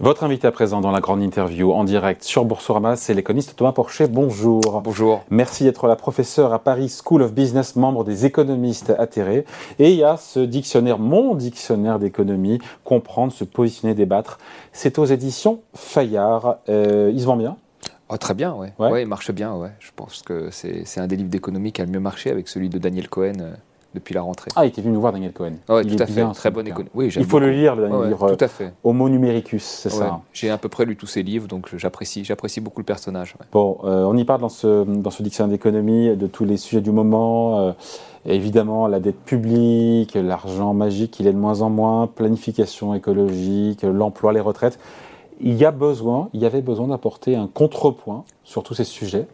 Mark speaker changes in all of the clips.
Speaker 1: Votre invité à présent dans la grande interview en direct sur Boursorama, c'est l'économiste Thomas Porcher. Bonjour.
Speaker 2: Bonjour.
Speaker 1: Merci d'être là, professeur à Paris School of Business, membre des économistes atterrés. Et il y a ce dictionnaire, mon dictionnaire d'économie, comprendre, se positionner, débattre. C'est aux éditions Fayard. Euh, il se vend bien?
Speaker 2: Oh, Très bien, oui. Ouais. ouais. il marche bien. Ouais. Je pense que c'est un des livres d'économie qui a le mieux marché avec celui de Daniel Cohen. Euh, depuis la rentrée.
Speaker 1: Ah, il était venu nous voir Daniel Cohen.
Speaker 2: Oui, tout à fait. Très bonne économie. Oui,
Speaker 1: il faut le lire, le livre. Tout à fait. Homo numericus, c'est ça.
Speaker 2: J'ai à peu près lu tous ses livres, donc j'apprécie, j'apprécie beaucoup le personnage.
Speaker 1: Bon, euh, on y parle dans ce, dans ce dictionnaire d'économie de tous les sujets du moment. Euh, évidemment, la dette publique, l'argent magique, il est de moins en moins, planification écologique, l'emploi, les retraites. Il y a besoin, il y avait besoin d'apporter un contrepoint sur tous ces sujets.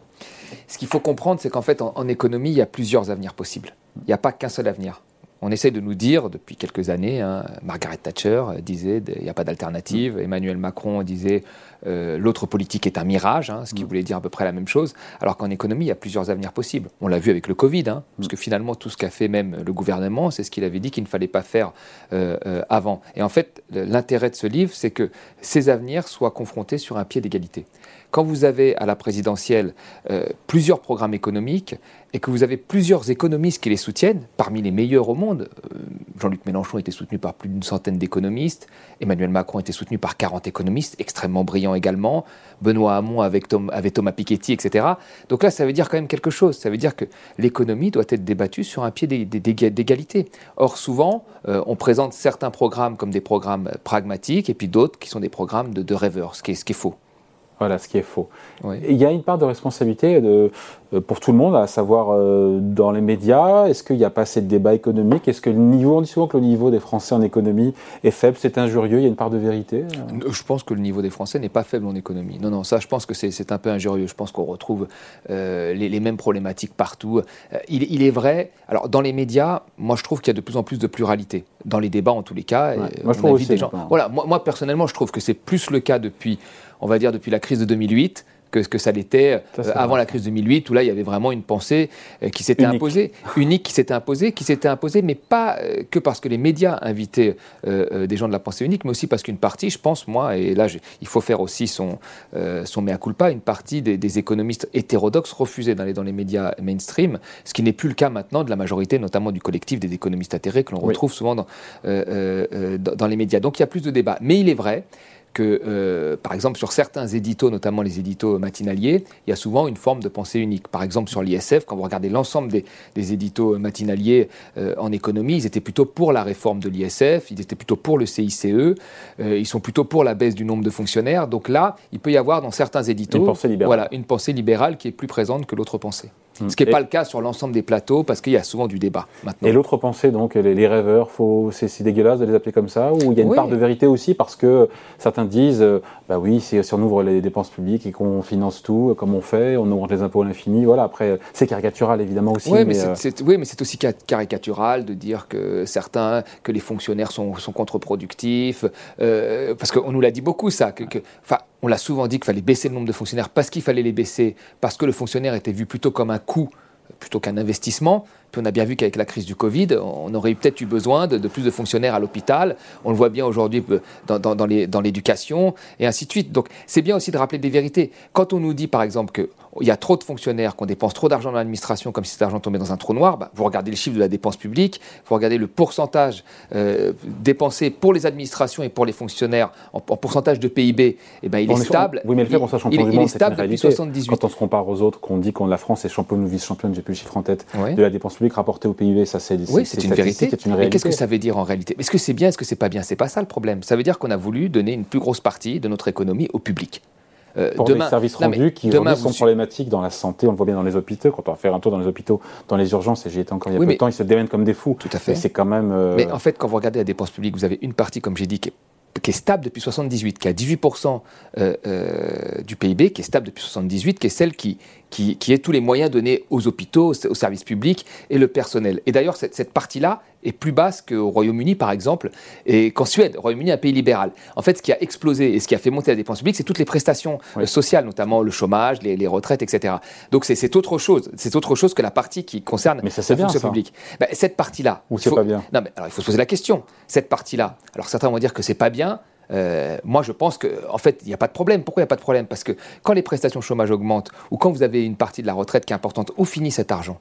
Speaker 2: Ce qu'il faut comprendre, c'est qu'en fait, en économie, il y a plusieurs avenirs possibles. Il n'y a pas qu'un seul avenir. On essaie de nous dire depuis quelques années, hein, Margaret Thatcher disait il n'y a pas d'alternative, mm. Emmanuel Macron disait euh, l'autre politique est un mirage, hein, ce qui mm. voulait dire à peu près la même chose, alors qu'en économie, il y a plusieurs avenirs possibles. On l'a vu avec le Covid, hein, parce mm. que finalement, tout ce qu'a fait même le gouvernement, c'est ce qu'il avait dit qu'il ne fallait pas faire euh, euh, avant. Et en fait, l'intérêt de ce livre, c'est que ces avenirs soient confrontés sur un pied d'égalité. Quand vous avez à la présidentielle plusieurs programmes économiques, et que vous avez plusieurs économistes qui les soutiennent, parmi les meilleurs au monde. Jean-Luc Mélenchon était soutenu par plus d'une centaine d'économistes, Emmanuel Macron était soutenu par 40 économistes, extrêmement brillants également, Benoît Hamon avec, Thomas Piketty, etc. Donc là, ça veut dire quand même quelque chose. Ça veut dire que l'économie doit être débattue sur un pied d'égalité. Or, souvent, euh, on présente certains programmes comme des programmes pragmatiques et puis d'autres qui sont des programmes de, rêveurs, ce qui est faux.
Speaker 1: Voilà, ce qui est faux. Il y a une part de responsabilité de, euh, pour tout le monde, à savoir euh, dans les médias. Est-ce qu'il n'y a pas assez de débat économique Est-ce que le niveau, on dit souvent que le niveau des Français en économie est faible, c'est injurieux, il y a une part de vérité
Speaker 2: euh? Je pense que le niveau des Français n'est pas faible en économie. Non, non, ça je pense que c'est un peu injurieux. Je pense qu'on retrouve les, mêmes problématiques partout. Il, est vrai, alors dans les médias, moi je trouve qu'il y a de plus en plus de pluralité. Dans les débats en tous les cas.
Speaker 1: moi je trouve aussi. Des gens.
Speaker 2: Voilà, moi, moi personnellement je trouve que c'est plus le cas depuis on va dire, depuis la crise de 2008 que, que ça l'était euh, avant la crise de 2008, où là, il y avait vraiment une pensée euh, qui s'était imposée, unique qui s'était imposée, qui s'était imposée, mais pas euh, que parce que les médias invitaient des gens de la pensée unique, mais aussi parce qu'une partie, je pense, moi, et là, il faut faire aussi son, son mea culpa, une partie des, économistes hétérodoxes refusaient d'aller dans les médias mainstream, ce qui n'est plus le cas maintenant de la majorité, notamment du collectif des économistes atterrés que l'on retrouve souvent dans, dans les médias. Donc il y a plus de débats. Mais il est vrai que, euh, par exemple, sur certains éditos, notamment les éditos matinaliers, il y a souvent une forme de pensée unique. Par exemple, sur l'ISF, quand vous regardez l'ensemble des, des, éditos matinaliers euh, en économie, ils étaient plutôt pour la réforme de l'ISF, ils étaient plutôt pour le CICE, euh, ils sont plutôt pour la baisse du nombre de fonctionnaires. Donc là, il peut y avoir dans certains éditos Voilà, une pensée libérale qui est plus présente que l'autre pensée. Ce qui n'est pas le cas sur l'ensemble des plateaux, parce qu'il y a souvent du débat maintenant.
Speaker 1: Et l'autre pensée, donc, les, rêveurs, c'est dégueulasse de les appeler comme ça, ou il y a une part de vérité aussi, parce que certains disent, euh, bah oui, si, on ouvre les dépenses publiques et qu'on finance tout, comme on fait, on augmente les impôts à l'infini, voilà, après, c'est caricatural évidemment aussi.
Speaker 2: Oui, mais, euh, c'est aussi caricatural de dire que certains, que les fonctionnaires sont, sont contre-productifs, euh, parce qu'on nous l'a dit beaucoup ça, que, que on l'a souvent dit qu'il fallait baisser le nombre de fonctionnaires parce qu'il fallait les baisser, parce que le fonctionnaire était vu plutôt comme un coût plutôt qu'un investissement. Puis on a bien vu qu'avec la crise du Covid, on aurait peut-être eu besoin de, plus de fonctionnaires à l'hôpital. On le voit bien aujourd'hui dans, dans l'éducation et ainsi de suite. Donc c'est bien aussi de rappeler des vérités. Quand on nous dit par exemple que il y a trop de fonctionnaires, qu'on dépense trop d'argent dans l'administration comme si cet argent tombait dans un trou noir, bah, vous regardez le chiffre de la dépense publique, vous regardez le pourcentage euh, dépensé pour les administrations et pour les fonctionnaires en, pourcentage de PIB, et eh ben, il est stable.
Speaker 1: Oui, mais le fait qu'on soit champion
Speaker 2: du monde, c'est une réalité.
Speaker 1: Quand on se compare aux autres, qu'on dit que la France est championne ou vice-championne, j'ai plus le chiffre en tête, de la dépense publique rapportée au PIB, ça c'est
Speaker 2: oui, c'est une vérité. Une mais qu'est-ce que ça veut dire en réalité? Est-ce que c'est bien, est-ce que c'est pas bien? C'est pas ça le problème. Ça veut dire qu'on a voulu donner une plus grosse partie de notre économie au public.
Speaker 1: Euh, pour demain, des services rendus qui demain, sont problématiques dans la santé, on le voit bien dans les hôpitaux, quand on va faire un tour dans les hôpitaux, dans les urgences, et j'y étais encore il y a peu de temps, ils se démènent comme des fous.
Speaker 2: Tout à fait.
Speaker 1: C'est quand même.
Speaker 2: Euh, mais en fait, quand vous regardez la dépense publique, vous avez une partie, comme j'ai dit, qui est qui est stable depuis 78, qui a 18% euh, euh, du PIB, qui est stable depuis 78, qui est celle qui, qui, qui, est tous les moyens donnés aux hôpitaux, aux services publics et le personnel. Et d'ailleurs, cette, cette partie-là est plus basse qu'au Royaume-Uni, par exemple, et qu'en Suède. Le Royaume-Uni est un pays libéral. En fait, ce qui a explosé et ce qui a fait monter la dépense publique, c'est toutes les prestations euh, sociales, notamment le chômage, les, les retraites, etc. Donc c'est autre chose. C'est autre chose que la partie qui concerne
Speaker 1: mais ça, la fonction publique.
Speaker 2: Ben, cette partie-là.
Speaker 1: Ou c'est pas bien
Speaker 2: Non, mais alors il faut se poser la question. Cette partie-là. Alors certains vont dire que c'est pas bien Euh, moi, je pense qu'en en fait, il n'y a pas de problème. Pourquoi il n'y a pas de problème? Parce que quand les prestations chômage augmentent ou quand vous avez une partie de la retraite qui est importante, où finit cet argent?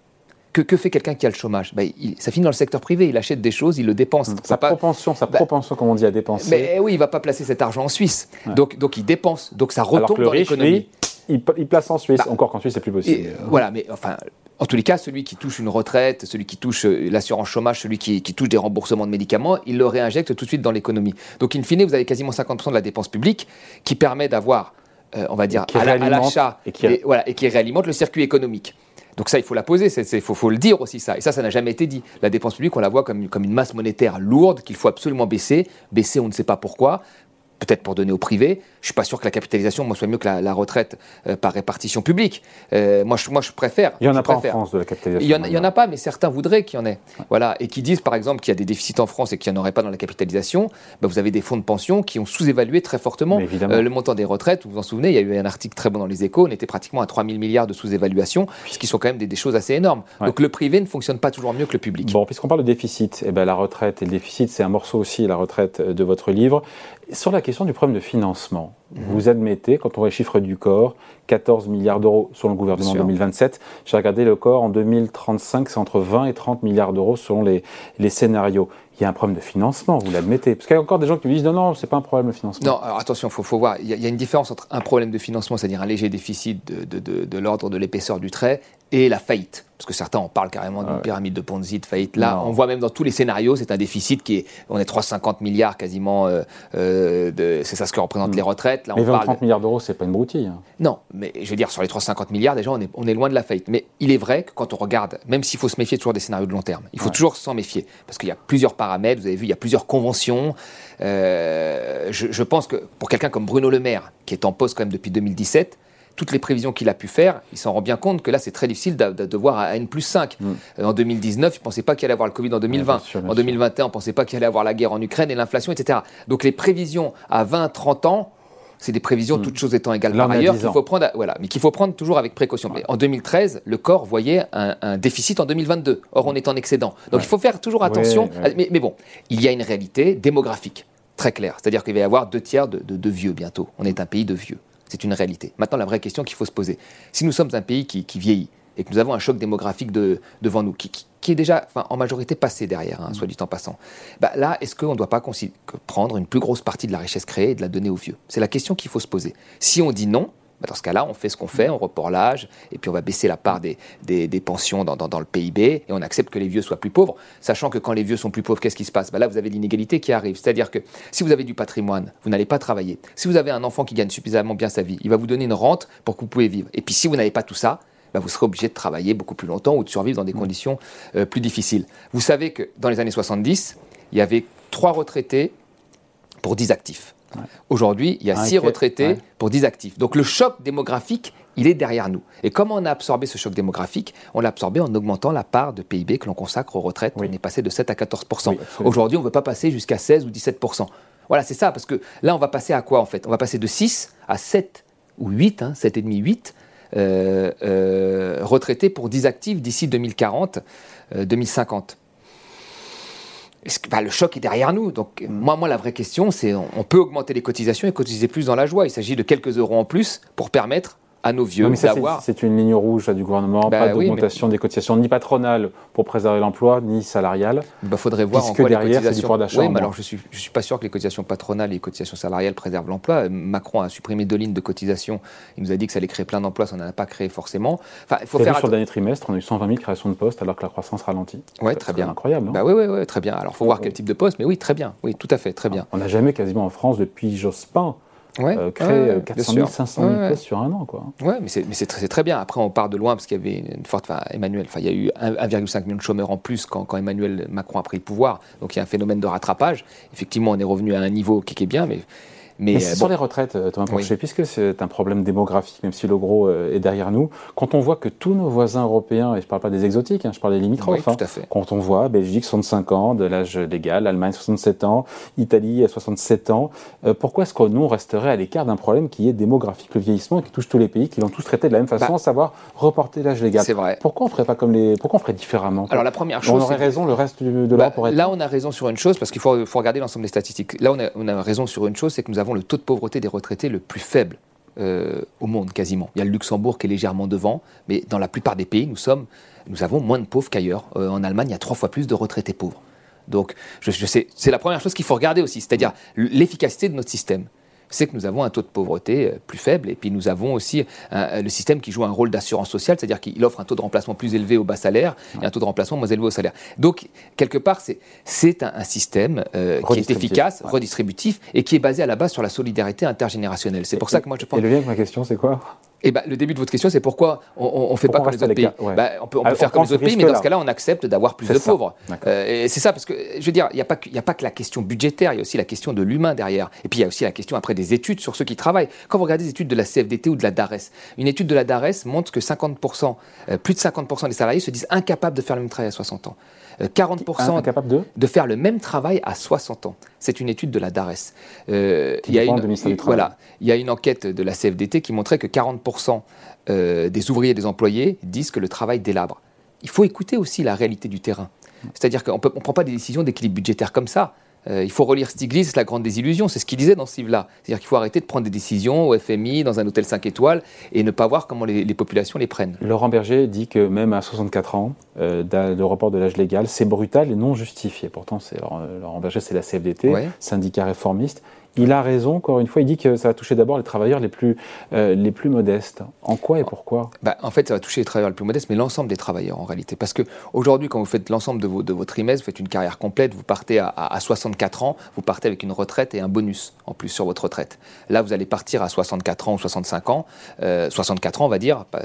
Speaker 2: Que, que, fait quelqu'un qui a le chômage? Ben, Ça finit dans le secteur privé. Il achète des choses, il le dépense.
Speaker 1: Sa propension, sa ben, propension, comme on dit, à dépenser.
Speaker 2: Mais oui, il ne va pas placer cet argent en Suisse. Donc, donc il dépense. Donc ça retombe dans l'économie.
Speaker 1: Il, il, place en Suisse. Bah, Encore qu'en Suisse, c'est plus possible.
Speaker 2: voilà, mais enfin, en tous les cas, celui qui touche une retraite, celui qui touche euh, l'assurance chômage, celui qui, touche des remboursements de médicaments, il le réinjecte tout de suite dans l'économie. Donc, in fine, vous avez quasiment 50% de la dépense publique qui permet d'avoir, euh, on va dire, à l'achat, et, qui... voilà, et qui réalimente le circuit économique. Donc ça, il faut la poser, il faut, le dire aussi ça. Et ça, ça n'a jamais été dit. La dépense publique, on la voit comme une masse monétaire lourde qu'il faut absolument baisser. Baisser, on ne sait pas pourquoi peut-être pour donner au privé. Je suis pas sûr que la capitalisation moi, soit mieux que la, retraite euh, par répartition publique. Euh, moi, je, moi, je préfère.
Speaker 1: Il y en
Speaker 2: a
Speaker 1: pas en France de la capitalisation.
Speaker 2: Il y en, a pas, mais certains voudraient qu'il y en ait. Voilà, et qui disent par exemple qu'il y a des déficits en France et qu'il n'y en aurait pas dans la capitalisation. Bah, vous avez des fonds de pension qui ont sous-évalué très fortement euh, le montant des retraites. Vous vous en souvenez, il y a eu un article très bon dans les Échos. On était pratiquement à 3 000 milliards de sous-évaluation, ce qui sont quand même des, choses assez énormes. Donc le privé ne fonctionne pas toujours mieux que le public.
Speaker 1: Bon, puisqu'on parle de déficit, eh ben, la retraite et le déficit, c'est un morceau aussi la retraite de votre livre. Sur la question du problème de financement, mhm. vous admettez, quand on voit les chiffres du corps, 14 milliards d'euros selon le gouvernement en 2027. J'ai regardé le corps en 2035, c'est entre 20 et 30 milliards d'euros selon les, les scénarios il y a un problème de financement, vous l'admettez. Parce qu'il y a encore des gens qui me disent non, non, c'est pas un problème de financement.
Speaker 2: Non, alors attention, il faut, faut, voir, il y, a, une différence entre un problème de financement, c'est-à-dire un léger déficit de, de, de l'ordre de l'épaisseur du trait, et la faillite. Parce que certains en parlent carrément d'une pyramide de Ponzi, de faillite. Là, on voit même dans tous les scénarios, c'est un déficit qui est. On est 350 milliards quasiment. Euh, euh, c'est ça ce que représentent les retraites.
Speaker 1: Là, mais 20 30 milliards d'euros, c'est pas une broutille. Hein.
Speaker 2: Non, mais je veux dire, sur les 350 milliards, déjà, on est, on est loin de la faillite. Mais il est vrai que quand on regarde, même s'il faut se méfier toujours des scénarios de long terme, il faut toujours s'en méfier. Parce qu'il y a plusieurs paramètres, vous avez vu, il y a plusieurs conventions. Euh, je, je pense que pour quelqu'un comme Bruno Le Maire, qui est en poste quand même depuis 2017, toutes les prévisions qu'il a pu faire, il s'en rend bien compte que là, c'est très difficile de, voir à N plus 5. Mm. Euh, en 2019, il ne pensait pas qu'il allait avoir le Covid en 2020. en 2021, on ne pensait pas qu'il allait avoir la guerre en Ukraine et l'inflation, etc. Donc les prévisions à 20, 30 ans, c'est des prévisions, mm. toutes choses étant égales par ailleurs, qu'il faut prendre, voilà, mais qu'il faut prendre toujours avec précaution. En 2013, le corps voyait un, déficit en 2022. Or, on est en excédent. Donc, il faut faire toujours attention. Mais, bon, il y a une réalité démographique très claire. C'est-à-dire qu'il va y avoir deux tiers de vieux bientôt. On est un pays de vieux. C'est une réalité. Maintenant, la vraie question qu'il faut se poser, si nous sommes un pays qui, vieillit et que nous avons un choc démographique devant nous, qui, est déjà en majorité passé derrière, hein, soit du temps passant, bah là, est-ce qu'on ne doit pas prendre une plus grosse partie de la richesse créée et de la donner aux vieux? C'est la question qu'il faut se poser. Si on dit non, bah, dans ce cas-là, on fait ce qu'on fait, on reporte l'âge, et puis on va baisser la part des, pensions dans, le PIB, et on accepte que les vieux soient plus pauvres, sachant que quand les vieux sont plus pauvres, qu'est-ce qui se passe? Bah Là, vous avez l'inégalité qui arrive. C'est-à-dire que si vous avez du patrimoine, vous n'allez pas travailler. Si vous avez un enfant qui gagne suffisamment bien sa vie, il va vous donner une rente pour que vous pouvez vivre. Et puis si vous n'avez pas tout ça, bah, vous serez obligé de travailler beaucoup plus longtemps ou de survivre dans des mmh. conditions euh, plus difficiles. Vous savez que dans les années 70, il y avait trois retraités pour 10 actifs. Aujourd'hui, il y a 6 retraités pour 10 actifs. Donc le choc démographique, il est derrière nous. Et comment on a absorbé ce choc démographique? On l'a absorbé en augmentant la part de PIB que l'on consacre aux retraites. On est passé de 7 à 14 Aujourd'hui, on ne veut pas passer jusqu'à 16 ou 17% Voilà, c'est ça, parce que là, on va passer à quoi en fait? On va passer de 6 à 7 ou 8, hein, 7,5, 8 euh, euh, retraités pour 10 actifs d'ici 2040, 2050. Bah, le choc est derrière nous. Donc, moi, moi, la vraie question, c'est on peut augmenter les cotisations et cotiser plus dans la joie. Il s'agit de quelques euros en plus pour permettre à nos vieux d'avoir.
Speaker 1: C'est une ligne rouge du gouvernement, bah pas d'augmentation des cotisations ni patronales pour préserver l'emploi, ni salariales.
Speaker 2: Il bah, faudrait voir
Speaker 1: en quoi derrière, les cotisations.
Speaker 2: Oui, mais alors je ne suis, je suis pas sûr que les cotisations patronales et les cotisations salariales préservent l'emploi. Macron a supprimé deux lignes de cotisation. Il nous a dit que ça allait créer plein d'emplois, ça n'en a pas créé forcément.
Speaker 1: Enfin, il faut faire. sur le dernier trimestre, on a eu 120 000 créations de postes alors que la croissance ralentit.
Speaker 2: Oui, très bien.
Speaker 1: Incroyable.
Speaker 2: bah oui, oui, oui, très bien. Alors, il faut voir quel type de poste, mais oui, très bien. Oui, tout à fait, très bien.
Speaker 1: On n'a jamais quasiment en France depuis Jospin ouais, euh, créer 400 000, 500 000 postes sur un an. Quoi.
Speaker 2: Ouais, mais c'est très, très, bien. Après, on part de loin parce qu'il y avait une forte. Enfin, Emmanuel, enfin, il y a eu 1,5 million de chômeurs en plus quand, quand, Emmanuel Macron a pris le pouvoir. Donc il y a un phénomène de rattrapage. Effectivement, on est revenu à un niveau qui, est bien, mais
Speaker 1: Mais, euh, sur les retraites, euh, Thomas Porcher, puisque c'est un problème démographique, même si le gros euh, est derrière nous, quand on voit que tous nos voisins européens, et je ne parle pas des exotiques, hein, je parle des limitrophes,
Speaker 2: hein,
Speaker 1: quand on voit Belgique 65 ans de l'âge légal, Allemagne 67 ans, Italie 67 ans, pourquoi est-ce que nous on resterait à l'écart d'un problème qui est démographique, le vieillissement, qui touche tous les pays, qui l'ont tous traité de la même façon, bah, à savoir reporter l'âge légal.
Speaker 2: C'est vrai.
Speaker 1: Pourquoi on ferait pas comme les, pourquoi on ferait différemment
Speaker 2: Alors la première chose,
Speaker 1: on aurait raison, le reste de l'Europe
Speaker 2: bah, Là, on a raison sur une chose, parce qu'il faut, faut regarder l'ensemble des statistiques. Là, on a, on a raison sur une chose, c'est que nous avons le taux de pauvreté des retraités le plus faible euh, au monde quasiment. Il y a le Luxembourg qui est légèrement devant, mais dans la plupart des pays, nous, sommes, nous avons moins de pauvres qu'ailleurs. Euh, en Allemagne, il y a trois fois plus de retraités pauvres. Donc, je, sais, c'est la première chose qu'il faut regarder aussi, c'est-à-dire l'efficacité de notre système c'est que nous avons un taux de pauvreté euh, plus faible et puis nous avons aussi euh, le système qui joue un rôle d'assurance sociale, c'est-à-dire qu'il offre un taux de remplacement plus élevé au bas salaire et un taux de remplacement moins élevé au salaire. Donc, quelque part, c'est un, un, système euh, qui est efficace, redistributif et qui est basé à la base sur la solidarité intergénérationnelle. C'est pour ça que moi je pense.
Speaker 1: Et le lien avec ma question, c'est quoi?
Speaker 2: Eh ben, le début de votre question, c'est pourquoi on ne fait pas comme les autres pays. Bah, on peut, on peut faire comme les autres pays, mais dans ce cas-là, on accepte d'avoir plus de pauvres. Euh, et c'est ça, parce que je veux dire, il n'y a, pas que, a pas que la question budgétaire, il y a aussi la question de l'humain derrière. Et puis il y a aussi la question après des études sur ceux qui travaillent. Quand vous regardez les études de la CFDT ou de la DARES, une étude de la DARES montre que 50%, euh, plus de 50% des salariés se disent incapables de faire le même travail à 60 ans. 40%
Speaker 1: euh, de...
Speaker 2: de faire le même travail à 60 ans. C'est une étude de la DARES.
Speaker 1: Euh, il, y a une,
Speaker 2: voilà, il y a une enquête de la CFDT qui montrait que 40% euh, des ouvriers et des employés disent que le travail délabre. Il faut écouter aussi la réalité du terrain. C'est-à-dire qu'on ne prend pas des décisions d'équilibre budgétaire comme ça. Euh, il faut relire Stiglitz, La Grande Désillusion, c'est ce qu'il disait dans ce livre-là. C'est-à-dire qu'il faut arrêter de prendre des décisions au FMI, dans un hôtel 5 étoiles, et ne pas voir comment les, populations les prennent.
Speaker 1: Laurent Berger dit que même à 64 ans, euh, le report de l'âge légal, c'est brutal et non justifié. Pourtant, Laurent, Berger, c'est la CFDT, syndicat réformiste. Il a raison, encore une fois, il dit que ça va toucher d'abord les travailleurs les plus, euh, les plus modestes. En quoi et pourquoi?
Speaker 2: Bah, En fait, ça va toucher les travailleurs les plus modestes, mais l'ensemble des travailleurs en réalité. Parce qu'aujourd'hui, quand vous faites l'ensemble de, de, votre trimestre, vous faites une carrière complète, vous partez à, 64 ans, vous partez avec une retraite et un bonus en plus sur votre retraite. Là, vous allez partir à 64 ans ou 65 ans, 64 euh, ans, on va dire, et bah,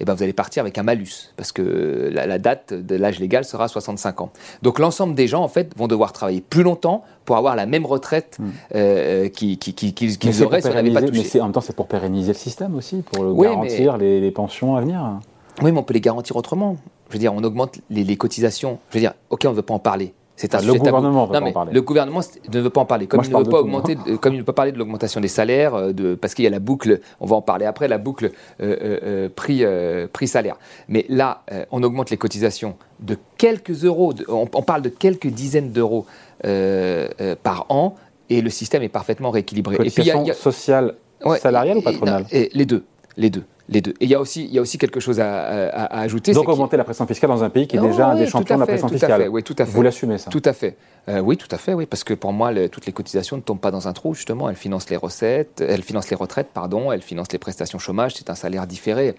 Speaker 2: eh ben vous allez partir avec un malus, parce que la, date de l'âge légal sera 65 ans. Donc l'ensemble des gens, en fait, vont devoir travailler plus longtemps pour avoir la même retraite. Hmm. Euh, euh, qu'ils qui, qui, auraient si on n'avait pas touché.
Speaker 1: Mais en même temps, c'est pour pérenniser le système aussi, pour garantir les, pensions à venir.
Speaker 2: Oui, mais on peut les garantir autrement. Je veux dire, on augmente les, cotisations. Je veux dire, ok, on ne veut pas en parler.
Speaker 1: C'est un le gouvernement veut pas en parler.
Speaker 2: Le gouvernement ne veut pas en parler. Comme il ne veut pas augmenter, comme il ne peut pas parler de l'augmentation des salaires, euh, de, parce qu'il y a la boucle, on va en parler après, la boucle euh, prix, prix salaire. Mais là, on augmente les cotisations de quelques euros. on, on, parle de quelques dizaines d'euros par an et le système est parfaitement rééquilibré.
Speaker 1: et puis, y a, sociale, salariale ou patronale
Speaker 2: Les deux, les deux. Les deux. Et il y, a aussi, il y a aussi quelque chose à, ajouter.
Speaker 1: Donc augmenter la pression fiscale dans un pays qui est déjà un des champions de la pression fiscale.
Speaker 2: oui, tout à fait.
Speaker 1: Vous l'assumez ça
Speaker 2: Tout à fait. Euh, oui, tout à fait, oui, parce que pour moi, toutes les cotisations ne tombent pas dans un trou, justement. Elles financent les recettes, elles financent les retraites, pardon, elles financent les prestations chômage, c'est un salaire différé.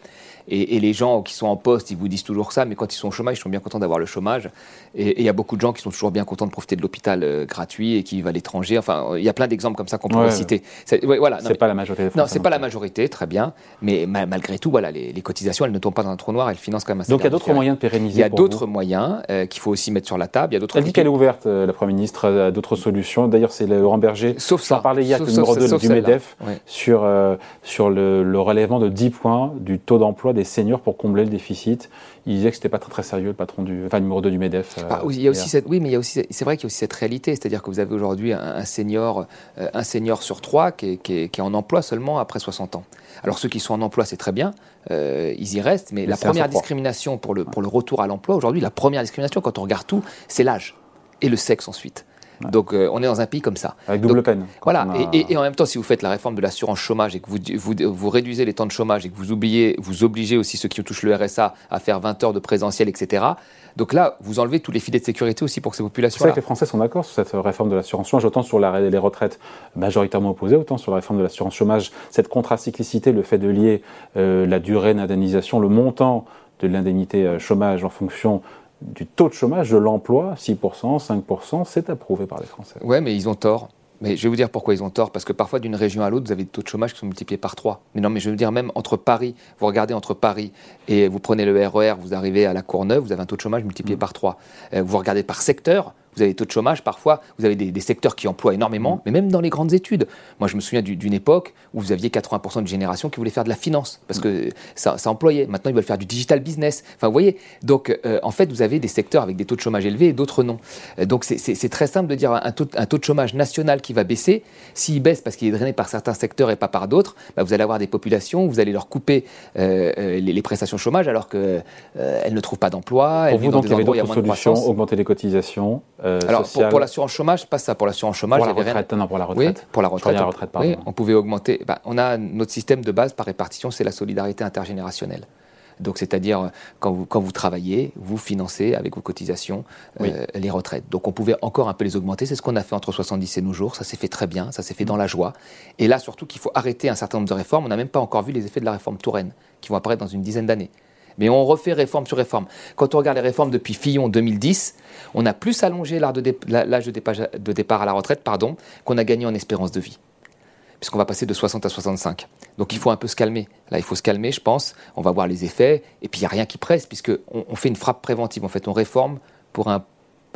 Speaker 2: Et, les gens qui sont en poste, ils vous disent toujours ça, mais quand ils sont au chômage, ils sont bien contents d'avoir le chômage. Et il y a beaucoup de gens qui sont toujours bien contents de profiter de l'hôpital euh, gratuit et qui vivent à l'étranger. Enfin, il y a plein d'exemples comme ça qu'on pourrait citer.
Speaker 1: C'est voilà, pas la majorité.
Speaker 2: non, c'est pas la majorité, très bien. Mais malgré tout, voilà, les, cotisations, elles ne tombent pas dans un trou noir, elles financent quand même un
Speaker 1: Donc il y a d'autres moyens de pérenniser.
Speaker 2: Il y a d'autres moyens euh, qu'il faut aussi mettre sur la table. Il y a d'autres.
Speaker 1: Elle dit qu'elle est ouverte, la Première ministre d'autres solutions. D'ailleurs, c'est Laurent Berger
Speaker 2: Sauf ça.
Speaker 1: parlait hier le numéro 2 du MEDEF sur, euh, sur le, relèvement de 10 points du taux d'emploi des seniors pour combler le déficit. Il disait que c'était pas très, très sérieux, le patron du, enfin, numéro 2 du MEDEF.
Speaker 2: Euh, ah, oui, il y a aussi cette, oui, mais il y a aussi, c'est vrai qu'il y a aussi cette réalité, c'est-à-dire que vous avez aujourd'hui un, senior, euh, un senior sur trois qui est, qui, est, en emploi seulement après 60 ans. Alors ceux qui sont en emploi, c'est très bien, ils y restent, mais, la première discrimination pour le, pour le retour à l'emploi, aujourd'hui, la première discrimination, quand on regarde tout, c'est l'âge et le sexe ensuite. Donc euh, on est dans un pays comme ça.
Speaker 1: Avec double peine.
Speaker 2: Voilà. Et, en même temps, si vous faites la réforme de l'assurance chômage et que vous, vous, réduisez les temps de chômage et que vous, oubliez, vous obligez aussi ceux qui touchent le RSA à faire 20 heures de présentiel, etc. Donc là, vous enlevez tous les filets de sécurité aussi pour ces populations.
Speaker 1: C'est vrai que les Français sont d'accord sur cette réforme de l'assurance chômage, autant sur la, les retraites majoritairement opposées, autant sur la réforme de l'assurance chômage. Cette contracyclicité, le fait de lier euh, la durée d'indemnisation, le montant de l'indemnité euh, chômage en fonction du taux de chômage, de l'emploi, 6%, 5%, c'est approuvé par les Français.
Speaker 2: Oui, mais ils ont tort. Mais je vais vous dire pourquoi ils ont tort. Parce que parfois, d'une région à l'autre, vous avez des taux de chômage qui sont multipliés par 3. Mais non, mais je veux dire, même entre Paris, vous regardez entre Paris et vous prenez le RER, e vous arrivez à la Courneuve, vous avez un taux de chômage multiplié mmh. par 3. Euh, vous regardez par secteur, Vous avez des taux de chômage parfois, vous avez des, secteurs qui emploient énormément, mm. mais même dans les grandes études. Moi, je me souviens d'une époque où vous aviez 80% de génération qui voulait faire de la finance, parce que ça, employait. Maintenant, ils veulent faire du digital business. Enfin, vous voyez, donc euh, en fait, vous avez des secteurs avec des taux de chômage élevés et d'autres non. Euh, donc c'est très simple de dire un taux, un taux de chômage national qui va baisser. S'il baisse parce qu'il est drainé par certains secteurs et pas par d'autres, bah, vous allez avoir des populations, vous allez leur couper euh, les, prestations chômage alors qu'elles ne trouvent pas d'emploi.
Speaker 1: Pour vous, donc, il y avait d'autres solutions, augmenter les cotisations
Speaker 2: Alors, pour, l'assurance chômage, pas ça. Pour l'assurance chômage,
Speaker 1: pour la retraite, non, pour la retraite.
Speaker 2: Oui, pour la retraite. oui, on pouvait augmenter. Bah, on a notre système de base par répartition, c'est la solidarité intergénérationnelle. Donc, c'est-à-dire, quand vous, quand vous travaillez, vous financez avec vos cotisations euh, les retraites. Donc, on pouvait encore un peu les augmenter. C'est ce qu'on a fait entre 70 et nos jours. Ça s'est fait très bien. Ça s'est fait dans la joie. Et là, surtout qu'il faut arrêter un certain nombre de réformes. On n'a même pas encore vu les effets de la réforme Touraine, qui vont apparaître dans une dizaine d'années. Mais on refait réforme sur réforme. Quand on regarde les réformes depuis Fillon 2010, on a plus allongé l'âge de, départ à la retraite pardon, qu'on a gagné en espérance de vie puisqu'on va passer de 60 à 65. Donc il faut un peu se calmer. Là, il faut se calmer, je pense. On va voir les effets. Et puis il n'y a rien qui presse, puisqu'on on fait une frappe préventive. En fait, on réforme pour un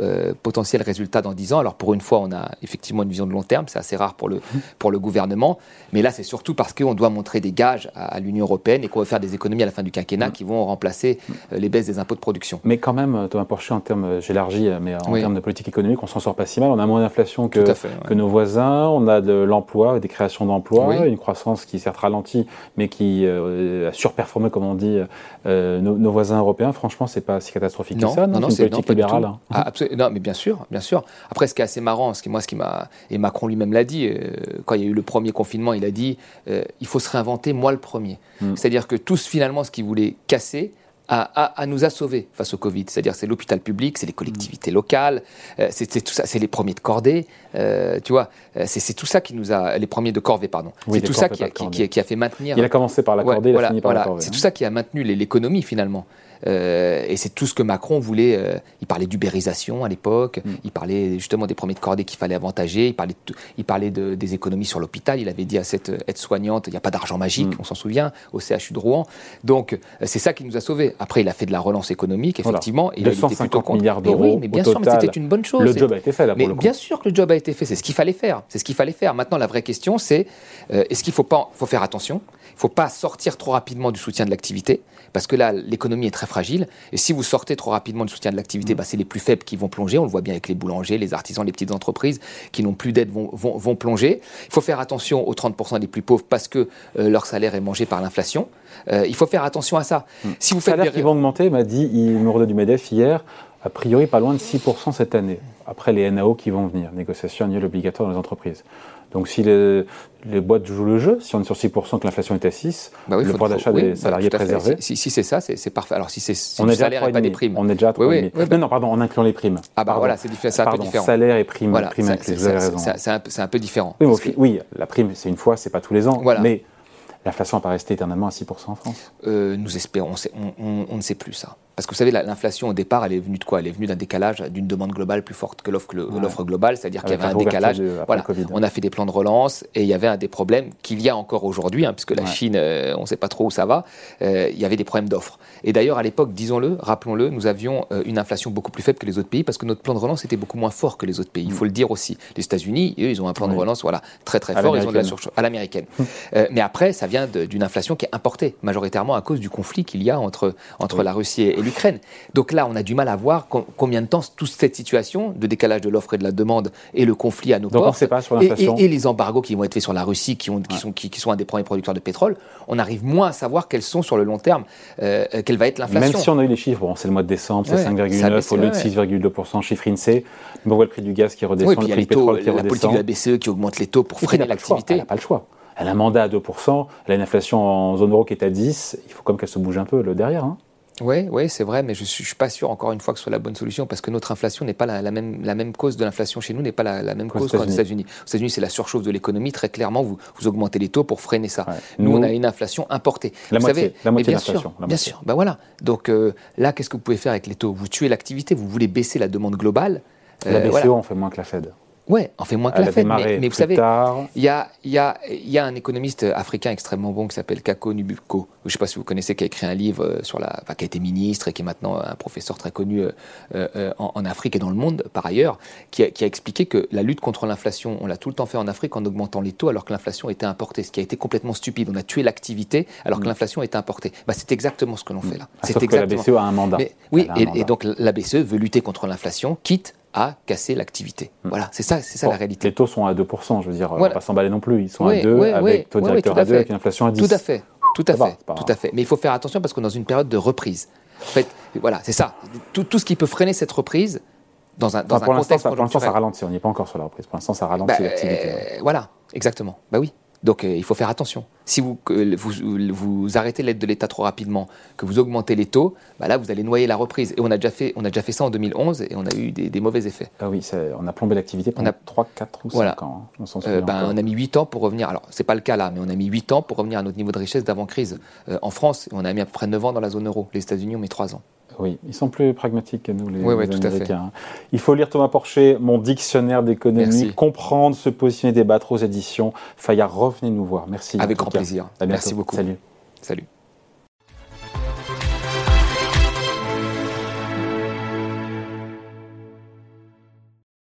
Speaker 2: euh, potentiel résultat dans 10 ans. Alors pour une fois, on a effectivement une vision de long terme, c'est assez rare pour le, pour le gouvernement, mais là c'est surtout parce qu'on doit montrer des gages à, l'Union européenne et qu'on va faire des économies à la fin du quinquennat qui vont remplacer euh, les baisses des impôts de production.
Speaker 1: Mais quand même, Thomas Porcher, en termes, j'élargis, mais en termes de politique économique, on s'en sort pas si mal. On a moins d'inflation que, que nos voisins, on a de l'emploi, des créations d'emplois, une croissance qui certes ralentit, mais qui euh, a surperformé, comme on dit, nos, voisins européens. Franchement, c'est pas si catastrophique que ça. Non, c'est une politique libérale.
Speaker 2: Ah, absolument non, mais bien sûr, bien sûr. Après, ce qui est assez marrant, ce qui, moi, ce qui m'a et Macron lui-même l'a dit euh, quand il y a eu le premier confinement, il a dit euh, il faut se réinventer, moi le premier. Mm. C'est-à-dire que tous finalement, ce qu'ils voulaient casser, à, nous a sauvés face au Covid. C'est-à-dire c'est l'hôpital public, c'est les collectivités locales, euh, c'est tout ça, c'est les premiers de cordée, tu vois, c'est tout ça qui nous a, les premiers de corvée, pardon. c'est tout ça qui a, qui, a, fait maintenir.
Speaker 1: Il a commencé par la cordée, il a fini par la corvée.
Speaker 2: C'est tout ça qui a maintenu l'économie finalement. Euh, et c'est tout ce que Macron voulait. Euh, il parlait d'ubérisation à l'époque, mm. il parlait justement des premiers de cordée qu'il fallait avantager, il parlait, il parlait de, des économies sur l'hôpital, il avait dit à cette aide-soignante, il n'y a pas d'argent magique, mm. on s'en souvient, au CHU de Rouen. Donc euh, c'est ça qui nous a sauvés. Après, il a fait de la relance économique, effectivement.
Speaker 1: Il 250 milliards d'euros. Oui,
Speaker 2: mais bien sûr, mais c'était une bonne chose.
Speaker 1: Le job a été fait là
Speaker 2: Mais
Speaker 1: le
Speaker 2: bien sûr que le job a été fait, c'est ce qu'il fallait faire. C'est ce qu'il fallait faire. Maintenant, la vraie question, c'est est-ce qu'il faut, pas, faut faire attention Il ne faut pas sortir trop rapidement du soutien de l'activité, parce que là, l'économie est très fragile. Et si vous sortez trop rapidement du soutien de l'activité, mm. bah, c'est les plus faibles qui vont plonger. On le voit bien avec les boulangers, les artisans, les petites entreprises qui n'ont plus d'aide vont, vont, plonger. Il faut faire attention aux 30% des plus pauvres parce que euh, leur salaire est mangé par l'inflation. Euh, il faut faire attention à ça.
Speaker 1: Mm. Si vous faites salaires qui vont augmenter, m'a dit il me redonne du MEDEF hier, a priori pas loin de 6% cette année, après les NAO qui vont venir, négociation annuelle obligatoire dans les entreprises. Donc si les, boîtes jouent le jeu, si on est sur 6%, que l'inflation est à 6, bah le pouvoir d'achat des bah, salariés est préservé.
Speaker 2: Si, c'est ça, c'est parfait. Alors si c'est si
Speaker 1: on est salaire et pas des primes. On est déjà à 3,5. Oui, non, non, pardon, en incluant les primes.
Speaker 2: Ah bah voilà, c'est un peu différent.
Speaker 1: salaire et prime, voilà, prime
Speaker 2: C'est un, un, peu différent.
Speaker 1: Oui, oui la prime, c'est une fois, c'est pas tous les ans. Voilà. Mais l'inflation n'a pas resté éternellement à 6% en France.
Speaker 2: Euh, nous espérons, on ne sait plus ça. Parce que vous savez, l'inflation au départ, elle est venue de quoi? Elle est venue d'un décalage, d'une demande globale plus forte que l'offre globale, c'est-à-dire qu'il y avait un décalage. voilà, on a fait des plans de relance et il y avait un des problèmes qu'il y a encore aujourd'hui, hein, puisque la Chine, euh, on ne sait pas trop où ça va, euh, il y avait des problèmes d'offres. Et d'ailleurs, à l'époque, disons-le, rappelons-le, nous avions euh, une inflation beaucoup plus faible que les autres pays parce que notre plan de relance était beaucoup moins fort que les autres pays. Il faut le dire aussi. Les États-Unis, eux, ils ont un plan de relance voilà, très très fort, ils ont de la à l'américaine. mais après, ça vient d'une inflation qui est importée, majoritairement à cause du conflit qu'il y a entre, entre la Russie et l'Ukraine. Donc là, on a du mal à voir combien de temps toute cette situation de décalage de l'offre et de la demande et le conflit à nos
Speaker 1: Donc
Speaker 2: portes,
Speaker 1: pas sur
Speaker 2: et, et, les embargos qui vont être faits sur la Russie, qui, ont, qui, sont, qui, sont un des premiers producteurs de pétrole, on arrive moins à savoir quelles sont sur le long terme, euh, quelle va être l'inflation.
Speaker 1: Même si on a eu les chiffres, bon, c'est le mois de décembre, c'est 5,9 au lieu de 6,2% chiffre INSEE, on voit le prix du gaz qui redescend, le prix du pétrole qui redescend.
Speaker 2: La politique de la BCE qui augmente les taux pour freiner l'activité.
Speaker 1: Elle n'a pas le choix. Elle a un mandat à 2%, elle a une inflation en zone euro qui est à 10, il faut comme qu'elle se bouge un peu le derrière. Hein.
Speaker 2: Oui, ouais, c'est vrai, mais je ne suis, pas sûr, encore une fois, que ce soit la bonne solution, parce que notre inflation n'est pas la, même, la même cause de l'inflation chez nous, n'est pas la, même cause qu'aux États-Unis. Aux États-Unis, c'est la surchauffe de l'économie, très clairement, vous, vous augmentez les taux pour freiner ça. Nous, on a une inflation importée.
Speaker 1: La
Speaker 2: vous
Speaker 1: moitié,
Speaker 2: savez,
Speaker 1: la moitié
Speaker 2: bien sûr, bien sûr, ben voilà. Donc euh, là, qu'est-ce que vous pouvez faire avec les taux? Vous tuez l'activité, vous voulez baisser la demande globale.
Speaker 1: La euh, BCE, on fait moins que la Fed.
Speaker 2: Ouais, on fait moins que la Fed. Mais, vous savez, il y a, y, a, y a, un économiste africain extrêmement bon qui s'appelle Kako Nubuko. Je ne sais pas si vous connaissez, qui a écrit un livre euh, sur la, qui a été ministre et qui est maintenant un professeur très connu euh, euh, en, Afrique et dans le monde par ailleurs, qui a, qui a expliqué que la lutte contre l'inflation, on l'a tout le temps fait en Afrique en augmentant les taux alors que l'inflation était importée, ce qui a été complètement stupide. On a tué l'activité alors que mm. l'inflation était importée. Bah, c'est exactement ce que l'on fait là.
Speaker 1: Mm. C'est exactement. Que la BCE a un mandat.
Speaker 2: oui, et, et donc la BCE veut lutter contre l'inflation, quitte à casser l'activité. Hmm. Voilà, c'est ça, c'est ça la réalité.
Speaker 1: Les taux sont à 2%, je veux dire, voilà. pas s'emballer non plus. Ils sont à 2 avec taux directeur à 2 avec une inflation à 10.
Speaker 2: Tout à fait, tout à fait, tout à fait. Mais il faut faire attention parce qu'on est dans une période de reprise. En fait, voilà, c'est ça. Tout, tout, ce qui peut freiner cette reprise dans un, dans un contexte
Speaker 1: Pour l'instant, ça ralentit. On n'y est pas encore sur la reprise. Pour l'instant, ça ralentit bah, l'activité.
Speaker 2: Euh, voilà, exactement. Bah oui. Donc euh, il faut faire attention. Si vous, vous, vous arrêtez l'aide de l'État trop rapidement, que vous augmentez les taux, bah là vous allez noyer la reprise. Et on a déjà fait, on a déjà fait ça en 2011 et on a eu des, mauvais effets.
Speaker 1: Ah oui, on a plombé l'activité pendant on a, 3, 4 ou 5 ans.
Speaker 2: Hein. On, euh, ben, on, a mis 8 ans pour revenir. Alors c'est pas le cas là, mais on a mis 8 ans pour revenir à notre niveau de richesse d'avant crise. Euh, en France, on a mis à peu près 9 ans dans la zone euro. Les États-Unis ont mis 3 ans.
Speaker 1: Oui, ils sont plus pragmatiques que nous, les, oui, oui, Tout à fait. Il faut lire Thomas Porcher, mon dictionnaire d'économie, comprendre, se positionner, débattre aux éditions. Fayard, revenez nous voir. Merci.
Speaker 2: Avec grand plaisir. Merci beaucoup.
Speaker 1: Salut.
Speaker 2: Salut.